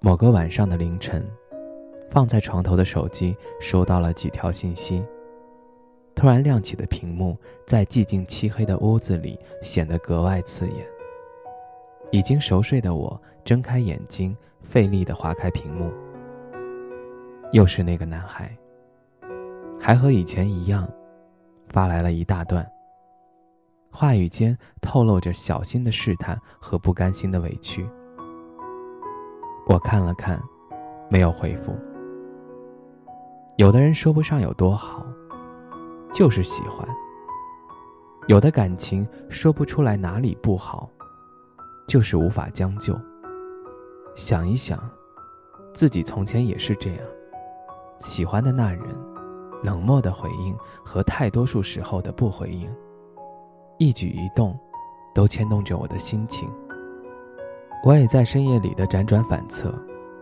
某个晚上的凌晨，放在床头的手机收到了几条信息。突然亮起的屏幕，在寂静漆黑的屋子里显得格外刺眼。已经熟睡的我睁开眼睛，费力地划开屏幕。又是那个男孩，还和以前一样，发来了一大段。话语间透露着小心的试探和不甘心的委屈。我看了看，没有回复。有的人说不上有多好，就是喜欢；有的感情说不出来哪里不好，就是无法将就。想一想，自己从前也是这样，喜欢的那人，冷漠的回应和大多数时候的不回应，一举一动，都牵动着我的心情。我也在深夜里的辗转反侧，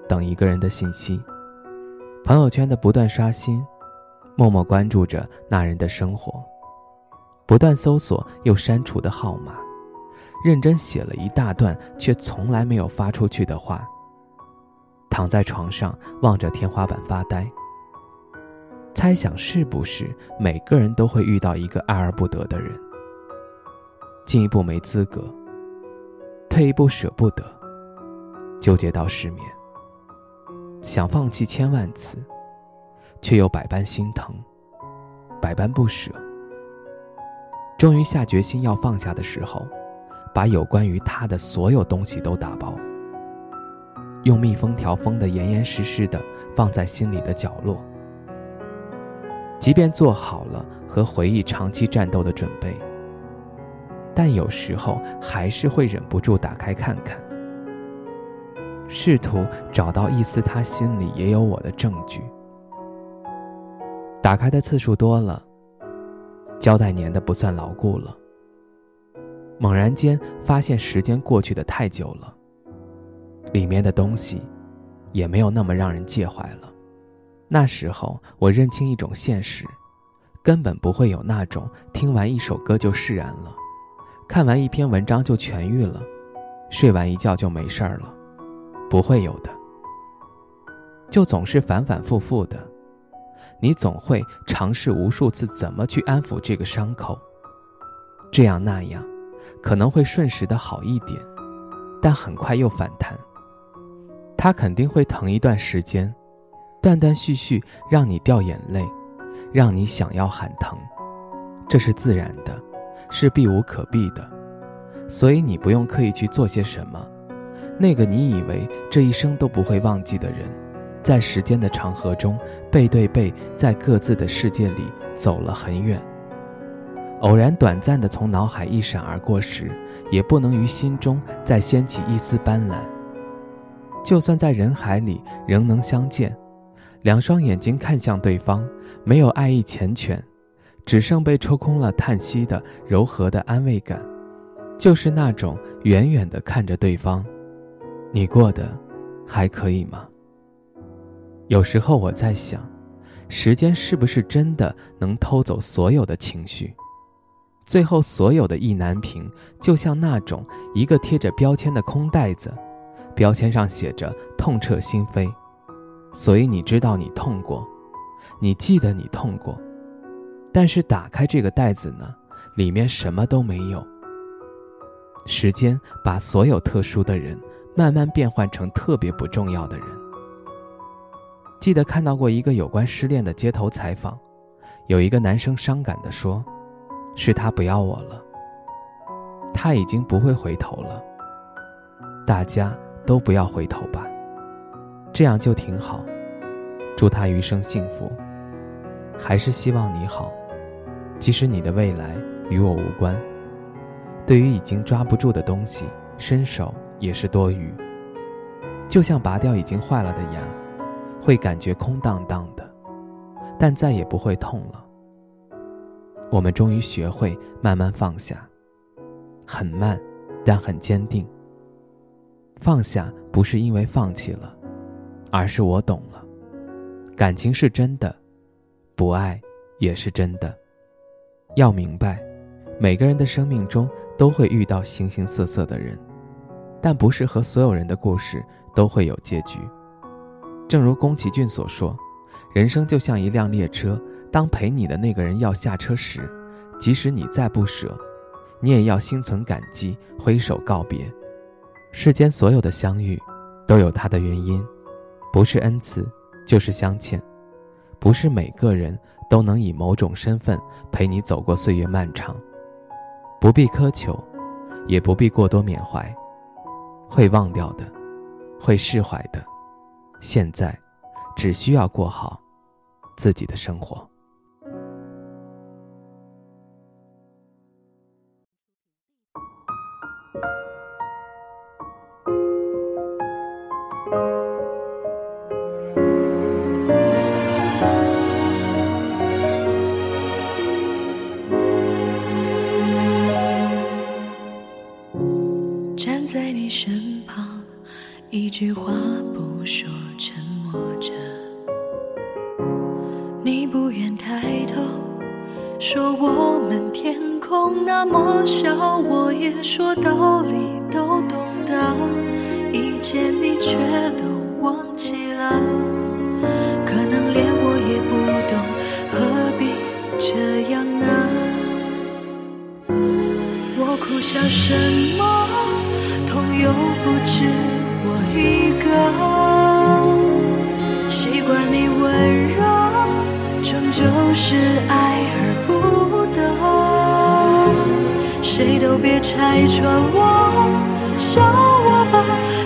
等一个人的信息，朋友圈的不断刷新，默默关注着那人的生活，不断搜索又删除的号码，认真写了一大段却从来没有发出去的话。躺在床上望着天花板发呆，猜想是不是每个人都会遇到一个爱而不得的人，进一步没资格。退一步舍不得，纠结到失眠，想放弃千万次，却又百般心疼，百般不舍。终于下决心要放下的时候，把有关于他的所有东西都打包，用密封条封得严严实实的，放在心里的角落。即便做好了和回忆长期战斗的准备。但有时候还是会忍不住打开看看，试图找到一丝他心里也有我的证据。打开的次数多了，胶带粘的不算牢固了。猛然间发现时间过去的太久了，里面的东西也没有那么让人介怀了。那时候我认清一种现实，根本不会有那种听完一首歌就释然了。看完一篇文章就痊愈了，睡完一觉就没事儿了，不会有的。就总是反反复复的，你总会尝试无数次怎么去安抚这个伤口，这样那样，可能会瞬时的好一点，但很快又反弹。它肯定会疼一段时间，断断续续让你掉眼泪，让你想要喊疼，这是自然的。是避无可避的，所以你不用刻意去做些什么。那个你以为这一生都不会忘记的人，在时间的长河中背对背，在各自的世界里走了很远。偶然短暂的从脑海一闪而过时，也不能于心中再掀起一丝斑斓。就算在人海里仍能相见，两双眼睛看向对方，没有爱意缱绻。只剩被抽空了叹息的柔和的安慰感，就是那种远远的看着对方，你过得还可以吗？有时候我在想，时间是不是真的能偷走所有的情绪？最后所有的意难平，就像那种一个贴着标签的空袋子，标签上写着痛彻心扉，所以你知道你痛过，你记得你痛过。但是打开这个袋子呢，里面什么都没有。时间把所有特殊的人慢慢变换成特别不重要的人。记得看到过一个有关失恋的街头采访，有一个男生伤感地说：“是他不要我了，他已经不会回头了。大家都不要回头吧，这样就挺好。祝他余生幸福，还是希望你好。”即使你的未来与我无关，对于已经抓不住的东西，伸手也是多余。就像拔掉已经坏了的牙，会感觉空荡荡的，但再也不会痛了。我们终于学会慢慢放下，很慢，但很坚定。放下不是因为放弃了，而是我懂了，感情是真的，不爱也是真的。要明白，每个人的生命中都会遇到形形色色的人，但不是和所有人的故事都会有结局。正如宫崎骏所说：“人生就像一辆列车，当陪你的那个人要下车时，即使你再不舍，你也要心存感激，挥手告别。”世间所有的相遇，都有它的原因，不是恩赐，就是相欠。不是每个人都能以某种身份陪你走过岁月漫长。不必苛求，也不必过多缅怀。会忘掉的，会释怀的。现在，只需要过好自己的生活。身旁，一句话不说，沉默着。你不愿抬头，说我们天空那么小，我也说道理都懂得，一见你却都忘记了。可能连我也不懂，何必这样呢？我苦笑什么？又不止我一个，习惯你温柔，终究是爱而不得。谁都别拆穿我，笑我吧，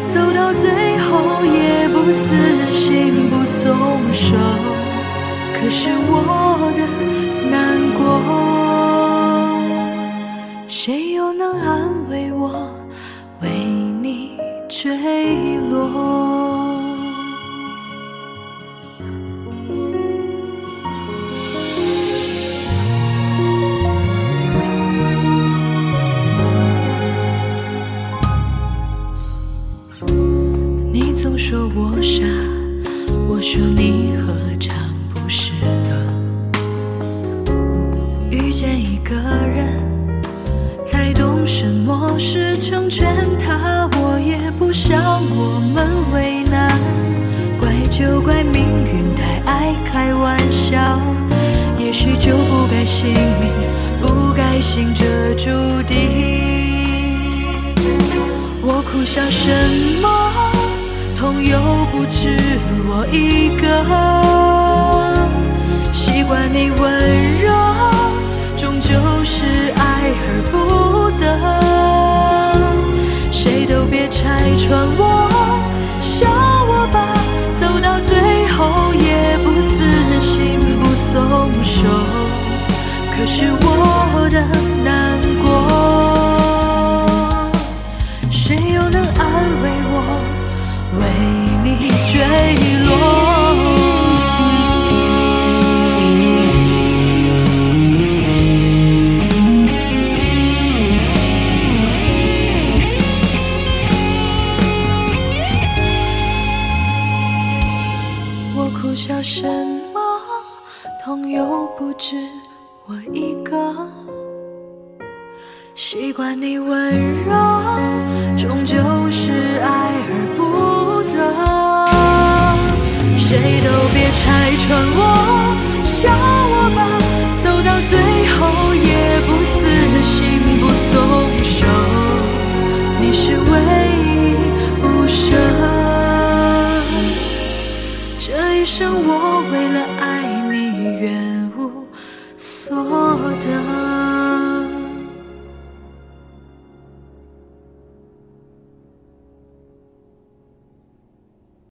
走到最后也不死心不松手。可是我的难过，谁又能安慰我？坠落。笑，也许就不该信命，不该信这注定。我苦笑什么，痛又不止我一个，习惯你温柔。终究是爱而不得，谁都别拆穿我，习惯你温柔，终究是爱而不得。谁都别拆穿我，笑我吧，走到最后也不死心不松手。你是唯一